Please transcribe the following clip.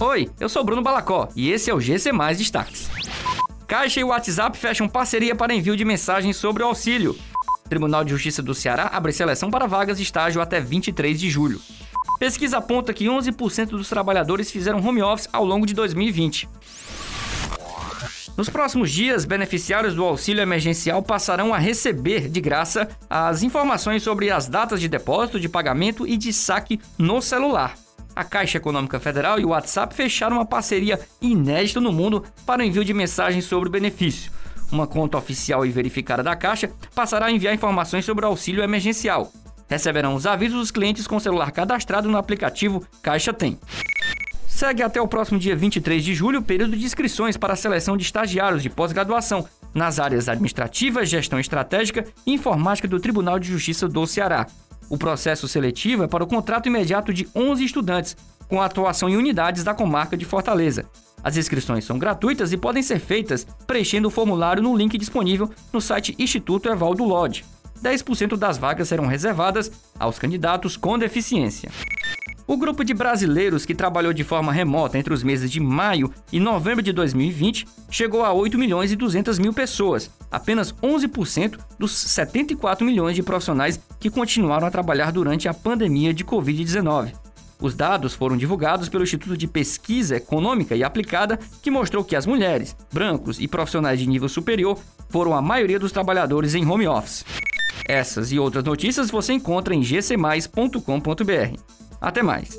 Oi, eu sou Bruno Balacó e esse é o GC Mais Destaques. Caixa e WhatsApp fecham parceria para envio de mensagens sobre o auxílio. Tribunal de Justiça do Ceará abre seleção para vagas de estágio até 23 de julho. Pesquisa aponta que 11% dos trabalhadores fizeram home office ao longo de 2020. Nos próximos dias, beneficiários do auxílio emergencial passarão a receber de graça as informações sobre as datas de depósito, de pagamento e de saque no celular. A Caixa Econômica Federal e o WhatsApp fecharam uma parceria inédita no mundo para o envio de mensagens sobre o benefício. Uma conta oficial e verificada da Caixa passará a enviar informações sobre o auxílio emergencial. Receberão os avisos os clientes com celular cadastrado no aplicativo Caixa Tem. Segue até o próximo dia 23 de julho o período de inscrições para a seleção de estagiários de pós-graduação nas áreas administrativa, gestão estratégica e informática do Tribunal de Justiça do Ceará. O processo seletivo é para o contrato imediato de 11 estudantes, com atuação em unidades da comarca de Fortaleza. As inscrições são gratuitas e podem ser feitas preenchendo o formulário no link disponível no site Instituto Evaldo Lodge. 10% das vagas serão reservadas aos candidatos com deficiência. O grupo de brasileiros que trabalhou de forma remota entre os meses de maio e novembro de 2020 chegou a 8 milhões e 200 mil pessoas, apenas 11% dos 74 milhões de profissionais que continuaram a trabalhar durante a pandemia de Covid-19. Os dados foram divulgados pelo Instituto de Pesquisa Econômica e Aplicada, que mostrou que as mulheres, brancos e profissionais de nível superior foram a maioria dos trabalhadores em home office. Essas e outras notícias você encontra em gcmais.com.br. Até mais!